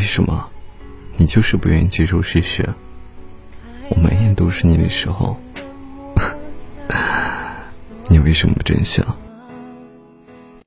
为什么，你就是不愿意接受事实？我每眼都是你的时候，你为什么不珍惜？啊？